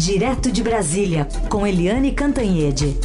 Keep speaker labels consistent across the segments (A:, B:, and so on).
A: Direto de Brasília, com Eliane Cantanhede.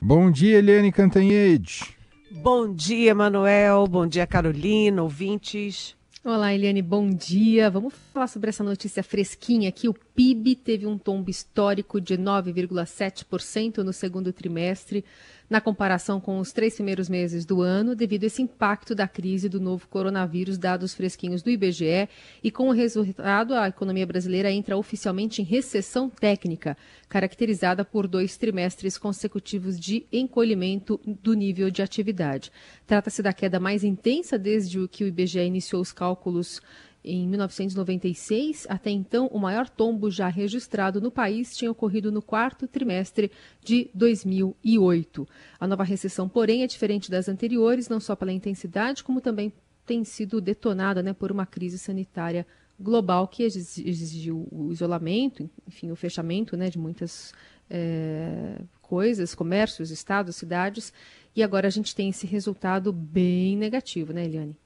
B: Bom dia, Eliane Cantanhede.
C: Bom dia, Manuel. Bom dia, Carolina, ouvintes.
D: Olá, Eliane, bom dia. Vamos falar sobre essa notícia fresquinha aqui. O PIB teve um tombo histórico de 9,7% no segundo trimestre, na comparação com os três primeiros meses do ano, devido a esse impacto da crise do novo coronavírus, dados fresquinhos do IBGE, e com o resultado, a economia brasileira entra oficialmente em recessão técnica, caracterizada por dois trimestres consecutivos de encolhimento do nível de atividade. Trata-se da queda mais intensa desde que o IBGE iniciou os cálculos em 1996, até então, o maior tombo já registrado no país tinha ocorrido no quarto trimestre de 2008. A nova recessão, porém, é diferente das anteriores, não só pela intensidade, como também tem sido detonada né, por uma crise sanitária global que exigiu o isolamento, enfim, o fechamento né, de muitas é, coisas, comércios, estados, cidades, e agora a gente tem esse resultado bem negativo, né, Eliane?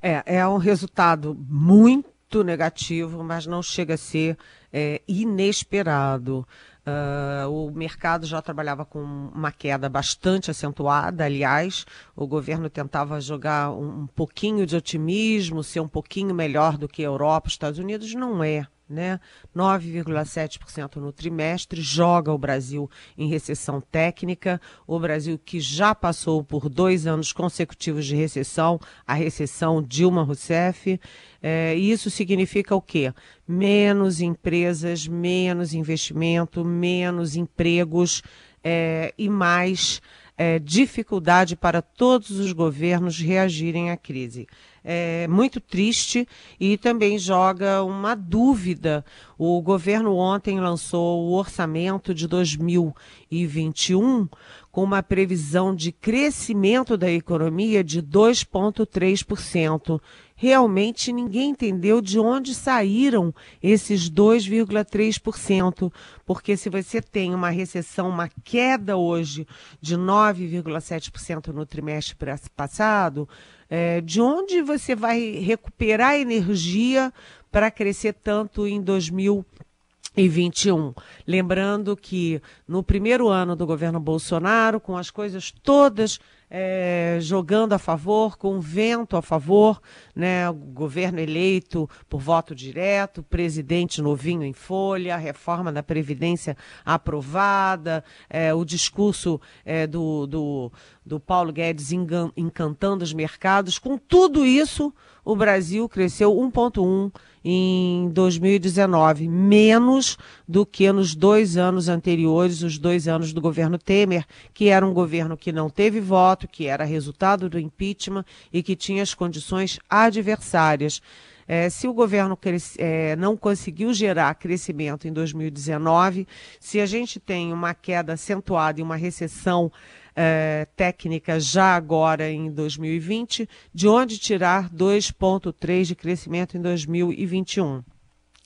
C: É, é um resultado muito negativo, mas não chega a ser é, inesperado. Uh, o mercado já trabalhava com uma queda bastante acentuada. Aliás, o governo tentava jogar um, um pouquinho de otimismo, ser um pouquinho melhor do que a Europa, Estados Unidos. Não é né? 9,7% no trimestre, joga o Brasil em recessão técnica. O Brasil que já passou por dois anos consecutivos de recessão, a recessão Dilma Rousseff. É, isso significa o quê? Menos empresas, menos investimento, menos empregos é, e mais é, dificuldade para todos os governos reagirem à crise é, muito triste e também joga uma dúvida. O governo ontem lançou o orçamento de 2021 com uma previsão de crescimento da economia de 2,3%. Realmente ninguém entendeu de onde saíram esses 2,3%, porque se você tem uma recessão, uma queda hoje de 9,7% no trimestre passado, é, de onde você vai recuperar energia para crescer tanto em 2021? Lembrando que no primeiro ano do governo Bolsonaro, com as coisas todas é, jogando a favor, com vento a favor, né? Governo eleito por voto direto, presidente novinho em folha, a reforma da Previdência aprovada, é, o discurso é, do, do, do Paulo Guedes encantando os mercados. Com tudo isso, o Brasil cresceu 1,1 em 2019, menos do que nos dois anos anteriores, os dois anos do governo Temer, que era um governo que não teve voto, que era resultado do impeachment e que tinha as condições adversárias. É, se o governo é, não conseguiu gerar crescimento em 2019, se a gente tem uma queda acentuada e uma recessão é, técnica já agora em 2020, de onde tirar 2,3% de crescimento em 2021.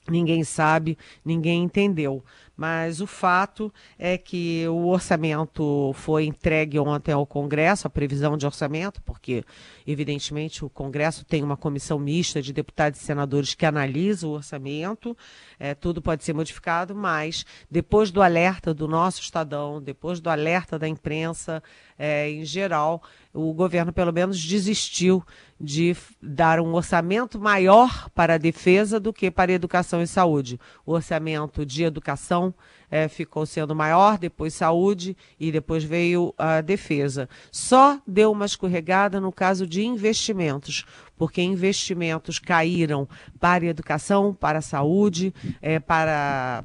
C: Ninguém sabe, ninguém entendeu. Mas o fato é que o orçamento foi entregue ontem ao Congresso, a previsão de orçamento, porque, evidentemente, o Congresso tem uma comissão mista de deputados e senadores que analisa o orçamento, é, tudo pode ser modificado, mas depois do alerta do nosso Estadão, depois do alerta da imprensa é, em geral, o governo pelo menos desistiu de dar um orçamento maior para a defesa do que para a educação e saúde. O orçamento de educação é, ficou sendo maior, depois saúde e depois veio a defesa. Só deu uma escorregada no caso de investimentos, porque investimentos caíram para a educação, para a saúde, é, para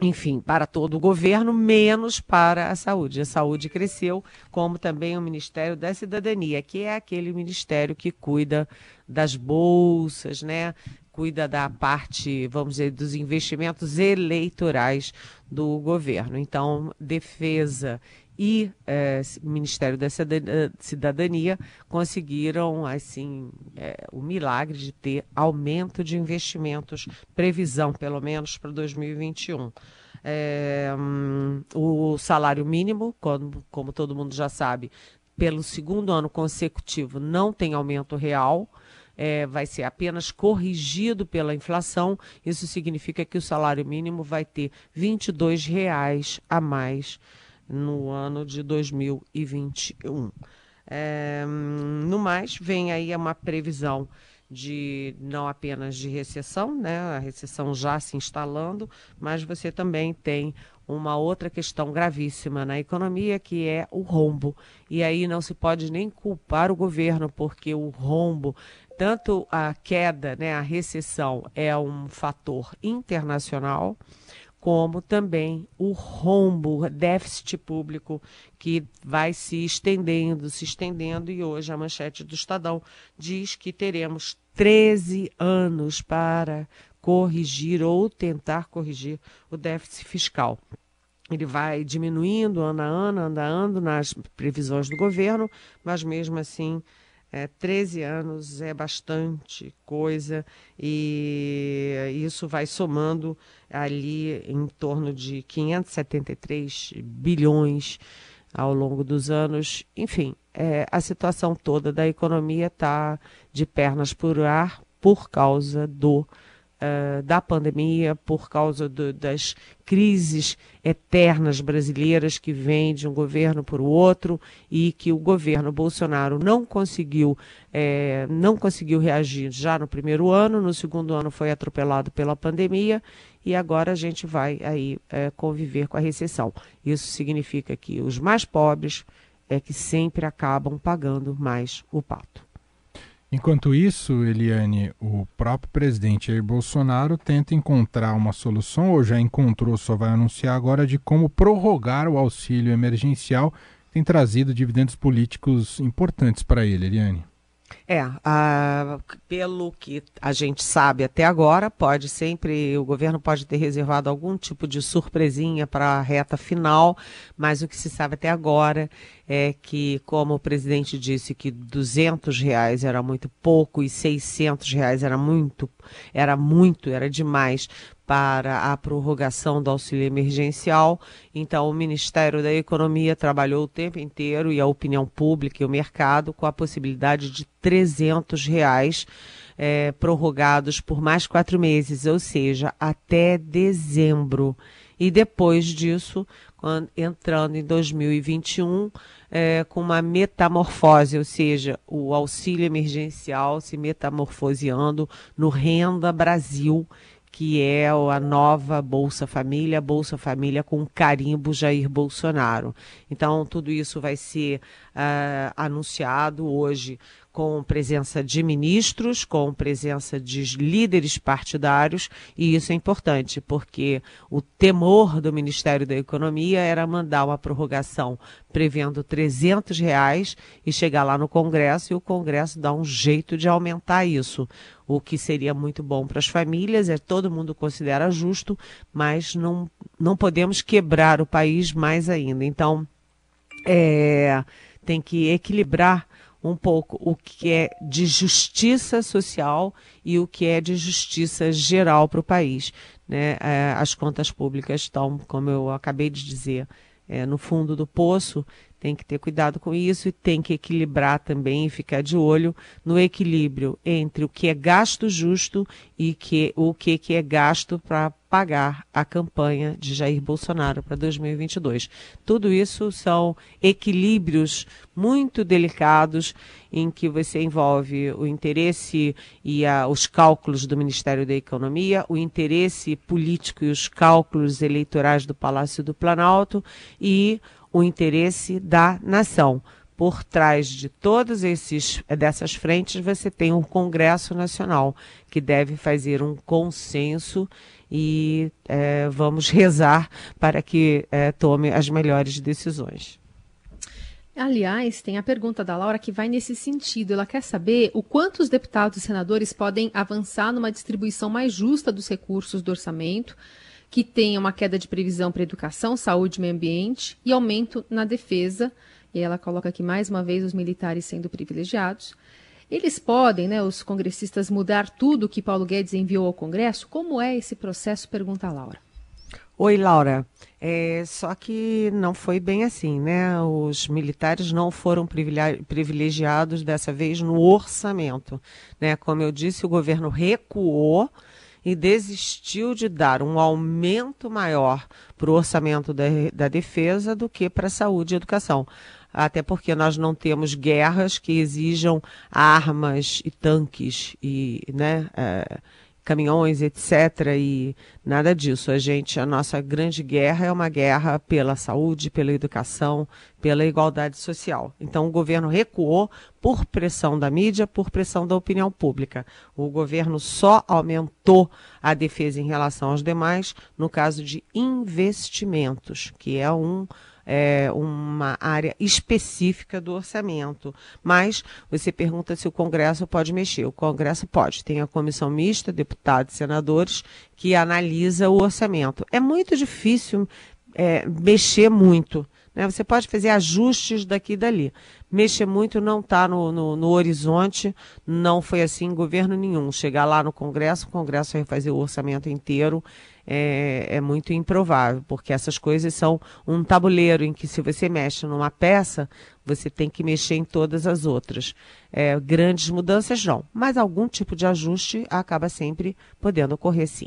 C: enfim, para todo o governo, menos para a saúde. A saúde cresceu, como também o Ministério da Cidadania, que é aquele ministério que cuida das bolsas, né? Cuida da parte, vamos dizer, dos investimentos eleitorais do governo. Então, defesa e é, Ministério da Cidadania conseguiram assim é, o milagre de ter aumento de investimentos, previsão pelo menos para 2021. É, hum, o salário mínimo, como, como todo mundo já sabe, pelo segundo ano consecutivo não tem aumento real, é, vai ser apenas corrigido pela inflação. Isso significa que o salário mínimo vai ter R$ 22,00 a mais no ano de 2021. É, no mais, vem aí uma previsão de não apenas de recessão, né, a recessão já se instalando, mas você também tem uma outra questão gravíssima na economia, que é o rombo. E aí não se pode nem culpar o governo, porque o rombo, tanto a queda, né, a recessão é um fator internacional, como também o rombo, déficit público que vai se estendendo, se estendendo, e hoje a manchete do Estadão diz que teremos 13 anos para corrigir ou tentar corrigir o déficit fiscal. Ele vai diminuindo ano a ano, ano a ano nas previsões do governo, mas mesmo assim é, 13 anos é bastante coisa e isso vai somando ali em torno de 573 bilhões ao longo dos anos. Enfim, é, a situação toda da economia está de pernas por ar por causa do uh, da pandemia, por causa do, das crises eternas brasileiras que vêm de um governo para o outro e que o governo Bolsonaro não conseguiu, é, não conseguiu reagir já no primeiro ano, no segundo ano foi atropelado pela pandemia e agora a gente vai aí é, conviver com a recessão. Isso significa que os mais pobres é que sempre acabam pagando mais o pato.
B: Enquanto isso, Eliane, o próprio presidente Jair Bolsonaro tenta encontrar uma solução, ou já encontrou, só vai anunciar agora, de como prorrogar o auxílio emergencial. Tem trazido dividendos políticos importantes para ele, Eliane.
C: É, a, pelo que a gente sabe até agora, pode sempre, o governo pode ter reservado algum tipo de surpresinha para a reta final, mas o que se sabe até agora é que, como o presidente disse que 200 reais era muito pouco e 600 reais era muito, era muito, era demais para a prorrogação do auxílio emergencial. Então, o Ministério da Economia trabalhou o tempo inteiro e a opinião pública e o mercado com a possibilidade de 300 reais é, prorrogados por mais quatro meses, ou seja, até dezembro. E depois disso, quando, entrando em 2021, é, com uma metamorfose, ou seja, o auxílio emergencial se metamorfoseando no Renda Brasil, que é a nova Bolsa Família, Bolsa Família com carimbo Jair Bolsonaro. Então, tudo isso vai ser uh, anunciado hoje com presença de ministros, com presença de líderes partidários, e isso é importante, porque o temor do Ministério da Economia era mandar uma prorrogação prevendo 300 reais e chegar lá no Congresso e o Congresso dar um jeito de aumentar isso, o que seria muito bom para as famílias, é todo mundo considera justo, mas não, não podemos quebrar o país mais ainda. Então, é, tem que equilibrar um pouco o que é de justiça social e o que é de justiça geral para o país. Né? É, as contas públicas estão, como eu acabei de dizer, é, no fundo do poço, tem que ter cuidado com isso e tem que equilibrar também e ficar de olho no equilíbrio entre o que é gasto justo e que, o que, que é gasto para pagar a campanha de Jair Bolsonaro para 2022. Tudo isso são equilíbrios muito delicados em que você envolve o interesse e a, os cálculos do Ministério da Economia, o interesse político e os cálculos eleitorais do Palácio do Planalto e o interesse da nação. Por trás de todas esses dessas frentes, você tem um Congresso Nacional que deve fazer um consenso e é, vamos rezar para que é, tome as melhores decisões.
D: Aliás, tem a pergunta da Laura que vai nesse sentido. Ela quer saber o quanto os deputados e senadores podem avançar numa distribuição mais justa dos recursos do orçamento que tenha uma queda de previsão para educação, saúde e meio ambiente e aumento na defesa. E ela coloca aqui mais uma vez os militares sendo privilegiados. Eles podem, né, os congressistas, mudar tudo que Paulo Guedes enviou ao Congresso? Como é esse processo? Pergunta a Laura.
C: Oi, Laura. É, só que não foi bem assim, né? Os militares não foram privilegiados dessa vez no orçamento. Né? Como eu disse, o governo recuou e desistiu de dar um aumento maior para o orçamento da, da defesa do que para a saúde e educação. Até porque nós não temos guerras que exijam armas e tanques e, né, é, caminhões, etc. E nada disso. A gente, a nossa grande guerra é uma guerra pela saúde, pela educação, pela igualdade social. Então o governo recuou por pressão da mídia, por pressão da opinião pública. O governo só aumentou a defesa em relação aos demais no caso de investimentos, que é um é, uma área específica do orçamento. Mas você pergunta se o Congresso pode mexer. O Congresso pode. Tem a comissão mista, deputados e senadores, que analisa o orçamento. É muito difícil é, mexer muito. Né? Você pode fazer ajustes daqui e dali. Mexer muito não está no, no, no, horizonte, não foi assim em governo nenhum. Chegar lá no Congresso, o Congresso vai fazer o orçamento inteiro é, é muito improvável, porque essas coisas são um tabuleiro em que se você mexe numa peça, você tem que mexer em todas as outras. É, grandes mudanças não, mas algum tipo de ajuste acaba sempre podendo ocorrer sim.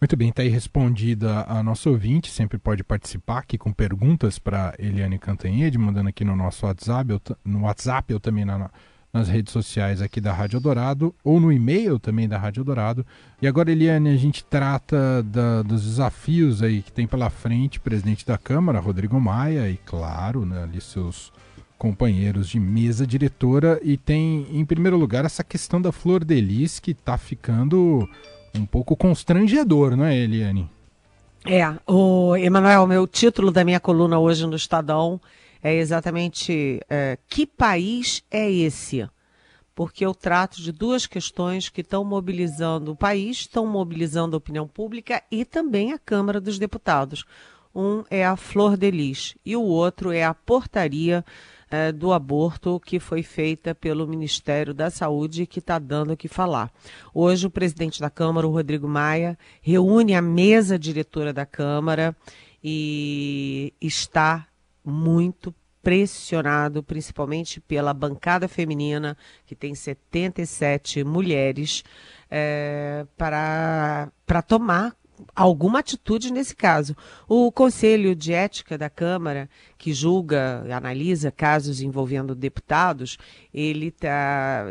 B: Muito bem, está aí respondida a nossa ouvinte, sempre pode participar aqui com perguntas para Eliane Cantanhede, mandando aqui no nosso WhatsApp, no WhatsApp ou também na, nas redes sociais aqui da Rádio Dourado ou no e-mail também da Rádio Dourado. E agora, Eliane, a gente trata da, dos desafios aí que tem pela frente presidente da Câmara, Rodrigo Maia, e claro, né, ali seus companheiros de mesa diretora. E tem, em primeiro lugar, essa questão da Flor de Lis, que está ficando um pouco constrangedor, não é, Eliane?
C: É, o Emanuel, meu título da minha coluna hoje no Estadão é exatamente é, que país é esse? Porque eu trato de duas questões que estão mobilizando o país, estão mobilizando a opinião pública e também a Câmara dos Deputados. Um é a Flor de Lis e o outro é a portaria é, do aborto que foi feita pelo Ministério da Saúde que está dando o que falar. Hoje, o presidente da Câmara, o Rodrigo Maia, reúne a mesa diretora da Câmara e está muito pressionado, principalmente pela bancada feminina, que tem 77 mulheres, é, para, para tomar alguma atitude nesse caso. O Conselho de Ética da Câmara, que julga, analisa casos envolvendo deputados, ele está,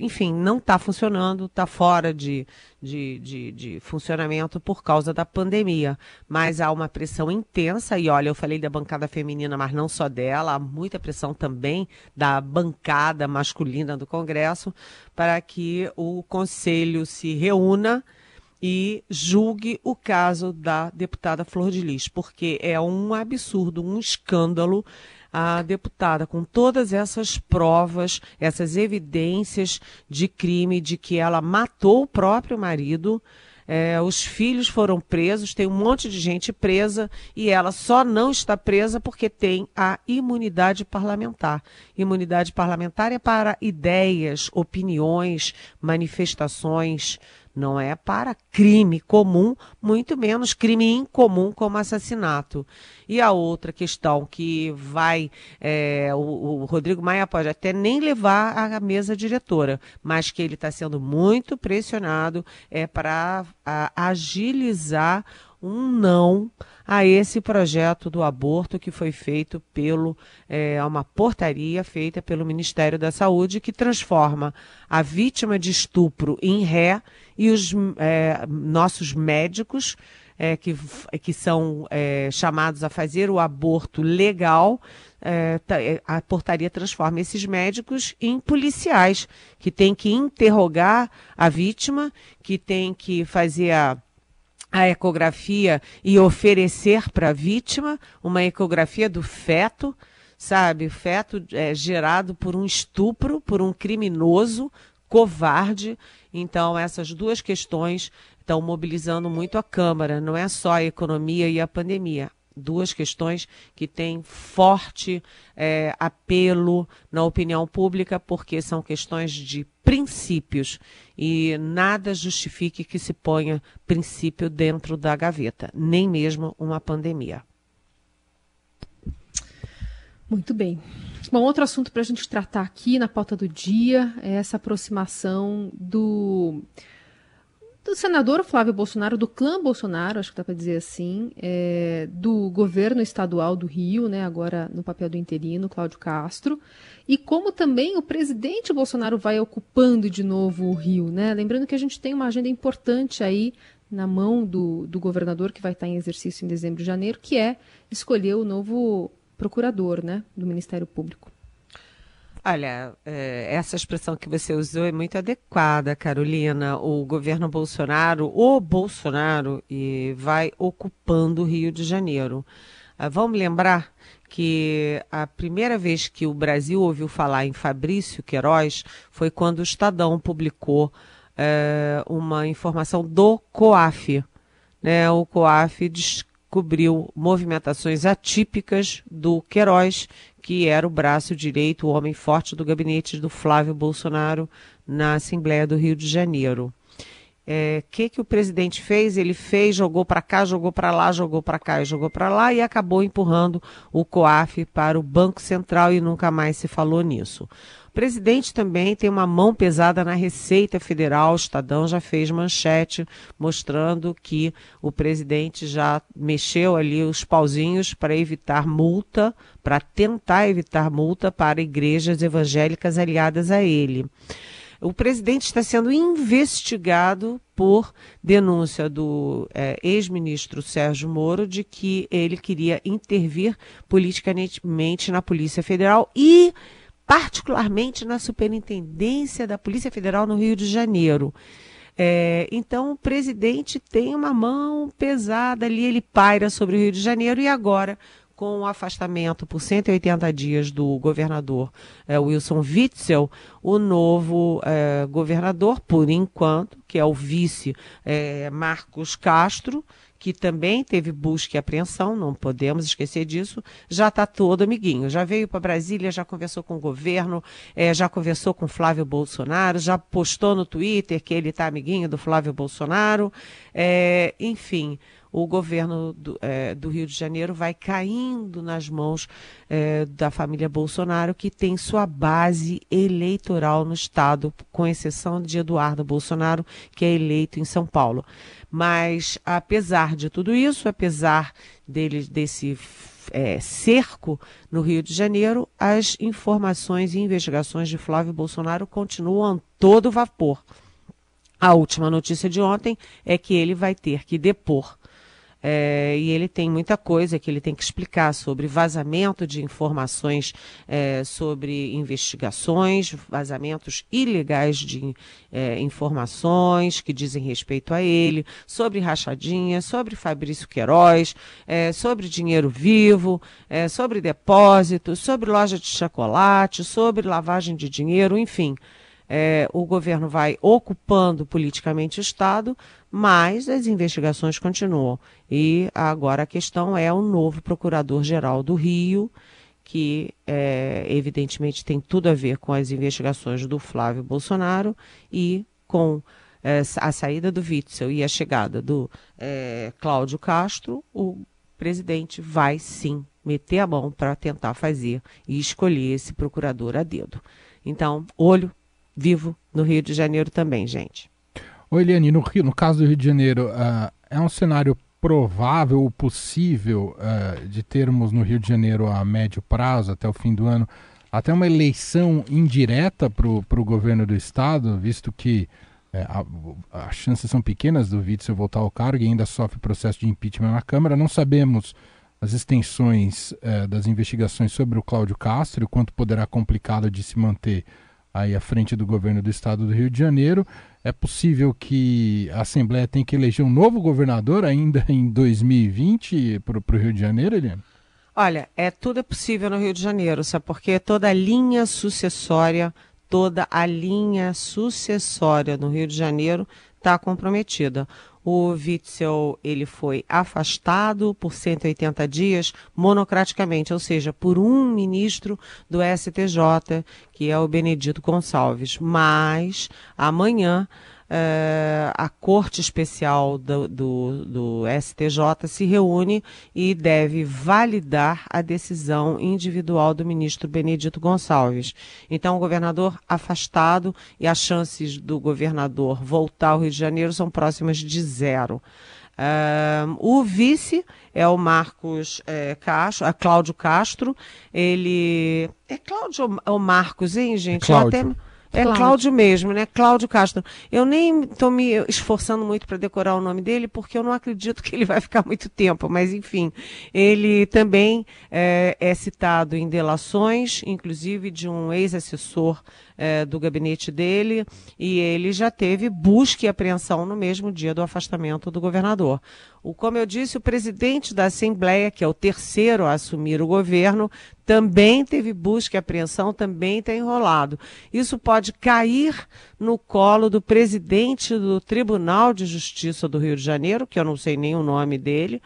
C: enfim, não está funcionando, está fora de, de, de, de, funcionamento por causa da pandemia. Mas há uma pressão intensa, e olha, eu falei da bancada feminina, mas não só dela, há muita pressão também da bancada masculina do Congresso para que o Conselho se reúna e julgue o caso da deputada Flor de Lis, porque é um absurdo, um escândalo a deputada com todas essas provas, essas evidências de crime de que ela matou o próprio marido. É, os filhos foram presos, tem um monte de gente presa e ela só não está presa porque tem a imunidade parlamentar. Imunidade parlamentar é para ideias, opiniões, manifestações não é para crime comum, muito menos crime incomum como assassinato. E a outra questão que vai, é, o, o, Rodrigo Maia pode até nem levar à mesa diretora, mas que ele está sendo muito pressionado é para agilizar um não a esse projeto do aborto que foi feito pelo é, uma portaria feita pelo Ministério da Saúde que transforma a vítima de estupro em ré e os é, nossos médicos é, que, que são é, chamados a fazer o aborto legal, é, é, a portaria transforma esses médicos em policiais, que têm que interrogar a vítima, que têm que fazer a a ecografia e oferecer para a vítima uma ecografia do feto, sabe? O feto é gerado por um estupro, por um criminoso covarde. Então, essas duas questões estão mobilizando muito a Câmara, não é só a economia e a pandemia. Duas questões que têm forte é, apelo na opinião pública, porque são questões de princípios e nada justifique que se ponha princípio dentro da gaveta, nem mesmo uma pandemia.
D: Muito bem. Bom, outro assunto para a gente tratar aqui na pauta do dia é essa aproximação do do senador Flávio Bolsonaro, do clã Bolsonaro, acho que dá para dizer assim, é, do governo estadual do Rio, né, agora no papel do interino, Cláudio Castro, e como também o presidente Bolsonaro vai ocupando de novo o Rio. Né? Lembrando que a gente tem uma agenda importante aí na mão do, do governador, que vai estar em exercício em dezembro e janeiro, que é escolher o novo procurador né, do Ministério Público.
C: Olha, é, essa expressão que você usou é muito adequada, Carolina. O governo Bolsonaro, o Bolsonaro, e vai ocupando o Rio de Janeiro. Ah, vamos lembrar que a primeira vez que o Brasil ouviu falar em Fabrício Queiroz foi quando o Estadão publicou é, uma informação do COAF. Né? O COAF descobriu movimentações atípicas do Queiroz, que era o braço direito, o homem forte do gabinete do Flávio Bolsonaro na Assembleia do Rio de Janeiro. O é, que, que o presidente fez? Ele fez, jogou para cá, jogou para lá, jogou para cá e jogou para lá e acabou empurrando o COAF para o Banco Central e nunca mais se falou nisso presidente também tem uma mão pesada na Receita Federal. O Estadão já fez manchete mostrando que o presidente já mexeu ali os pauzinhos para evitar multa, para tentar evitar multa para igrejas evangélicas aliadas a ele. O presidente está sendo investigado por denúncia do é, ex-ministro Sérgio Moro de que ele queria intervir politicamente na Polícia Federal e particularmente na Superintendência da Polícia Federal no Rio de Janeiro. É, então, o presidente tem uma mão pesada ali, ele paira sobre o Rio de Janeiro e agora, com o afastamento por 180 dias do governador é, Wilson Witzel, o novo é, governador, por enquanto, que é o vice é, Marcos Castro, que também teve busca e apreensão, não podemos esquecer disso, já está todo amiguinho. Já veio para Brasília, já conversou com o governo, é, já conversou com Flávio Bolsonaro, já postou no Twitter que ele está amiguinho do Flávio Bolsonaro. É, enfim, o governo do, é, do, Rio de Janeiro vai caindo nas mãos é, da família Bolsonaro, que tem sua base eleitoral no Estado, com exceção de Eduardo Bolsonaro, que é eleito em São Paulo. Mas, apesar de tudo isso, apesar dele, desse é, cerco no Rio de Janeiro, as informações e investigações de Flávio Bolsonaro continuam todo vapor. A última notícia de ontem é que ele vai ter que depor é, e ele tem muita coisa que ele tem que explicar sobre vazamento de informações é, sobre investigações, vazamentos ilegais de é, informações que dizem respeito a ele, sobre rachadinha, sobre Fabrício Queiroz, é, sobre dinheiro vivo, é, sobre depósitos, sobre loja de chocolate, sobre lavagem de dinheiro, enfim. É, o governo vai ocupando politicamente o Estado, mas as investigações continuam. E agora a questão é o novo procurador-geral do Rio, que é, evidentemente tem tudo a ver com as investigações do Flávio Bolsonaro e com é, a saída do Witzel e a chegada do é, Cláudio Castro, o presidente vai sim meter a mão para tentar fazer e escolher esse procurador a dedo. Então, olho vivo no Rio de Janeiro também, gente.
B: Oi, Eliane, no, Rio, no caso do Rio de Janeiro, uh, é um cenário provável ou possível uh, de termos no Rio de Janeiro a médio prazo, até o fim do ano, até uma eleição indireta para o governo do Estado, visto que é, as chances são pequenas do Witzel voltar ao cargo e ainda sofre processo de impeachment na Câmara. Não sabemos as extensões é, das investigações sobre o Cláudio Castro, o quanto poderá complicado de se manter aí à frente do governo do estado do Rio de Janeiro. É possível que a Assembleia tenha que eleger um novo governador ainda em 2020 para o Rio de Janeiro, Eliane?
C: Olha, é tudo é possível no Rio de Janeiro, sabe? Porque toda a linha sucessória, toda a linha sucessória no Rio de Janeiro está comprometida. O Witzel ele foi afastado por 180 dias monocraticamente, ou seja, por um ministro do STJ, que é o Benedito Gonçalves. Mas amanhã Uh, a Corte Especial do, do, do, STJ se reúne e deve validar a decisão individual do ministro Benedito Gonçalves. Então, o governador afastado e as chances do governador voltar ao Rio de Janeiro são próximas de zero. Uh, o vice é o Marcos é, Castro, a Cláudio Castro. Ele. É Cláudio ou Marcos, hein, gente?
B: É Cláudio. até...
C: É Cláudio. Cláudio mesmo, né? Cláudio Castro. Eu nem estou me esforçando muito para decorar o nome dele, porque eu não acredito que ele vai ficar muito tempo, mas enfim. Ele também é, é citado em delações, inclusive de um ex-assessor é, do gabinete dele, e ele já teve busca e apreensão no mesmo dia do afastamento do governador. O, como eu disse, o presidente da Assembleia, que é o terceiro a assumir o governo, também teve busca e apreensão, também está enrolado. Isso pode cair no colo do presidente do Tribunal de Justiça do Rio de Janeiro, que eu não sei nem o nome dele,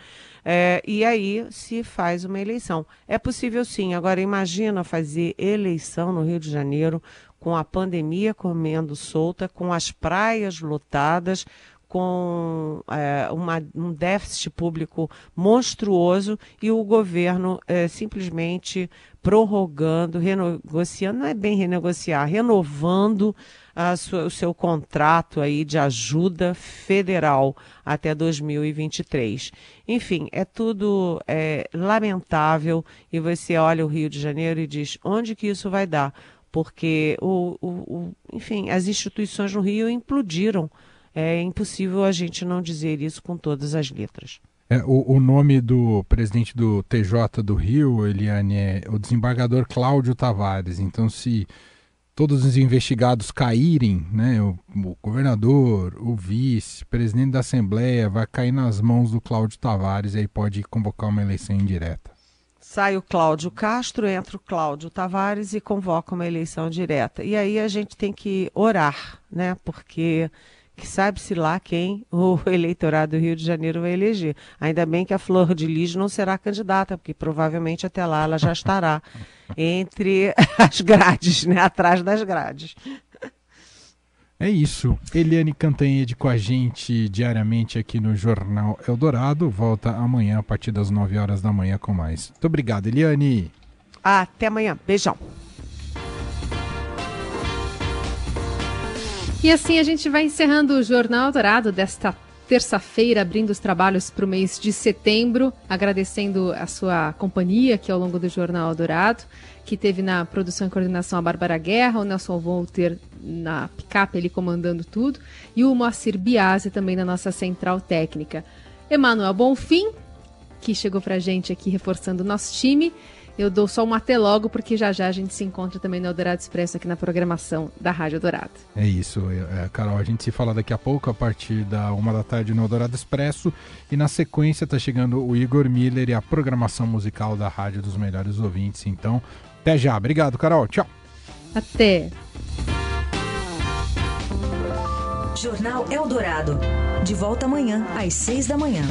C: é, e aí se faz uma eleição. É possível sim. Agora imagina fazer eleição no Rio de Janeiro com a pandemia comendo solta, com as praias lotadas, com é, uma, um déficit público monstruoso e o governo é, simplesmente prorrogando, renegociando, não é bem renegociar, renovando sua, o seu contrato aí de ajuda federal até 2023. Enfim, é tudo é, lamentável e você olha o Rio de Janeiro e diz onde que isso vai dar? porque o, o, o, enfim, as instituições no Rio implodiram. É impossível a gente não dizer isso com todas as letras.
B: É, o, o, nome do presidente do TJ do Rio, Eliane, é o desembargador Cláudio Tavares. Então, se todos os investigados caírem, né, o, o governador, o vice, presidente da Assembleia, vai cair nas mãos do Cláudio Tavares e aí pode convocar uma eleição indireta.
C: Sai o Cláudio Castro, entra o Cláudio Tavares e convoca uma eleição direta. E aí a gente tem que orar, né? Porque que sabe-se lá quem o eleitorado do Rio de Janeiro vai eleger. Ainda bem que a Flor de Lis não será candidata, porque provavelmente até lá ela já estará entre as grades, né? Atrás das grades.
B: É isso. Eliane Cantanhede com a gente diariamente aqui no Jornal Eldorado. Volta amanhã a partir das 9 horas da manhã com mais. Muito obrigado, Eliane.
C: Até amanhã. Beijão.
D: E assim a gente vai encerrando o Jornal Eldorado desta terça-feira, abrindo os trabalhos para o mês de setembro, agradecendo a sua companhia aqui ao longo do Jornal Dourado, que teve na produção e coordenação a Bárbara Guerra, o Nelson Volter na picape ele comandando tudo, e o Moacir Biasi também na nossa central técnica. Emanuel Bonfim, que chegou para a gente aqui reforçando o nosso time, eu dou só um até logo, porque já já a gente se encontra também no Eldorado Expresso aqui na programação da Rádio Dourado.
B: É isso, é, é, Carol. A gente se fala daqui a pouco, a partir da uma da tarde no Eldorado Expresso. E na sequência está chegando o Igor Miller e a programação musical da Rádio dos Melhores Ouvintes. Então, até já. Obrigado, Carol. Tchau.
D: Até.
A: Jornal Eldorado. De volta amanhã, às seis da manhã.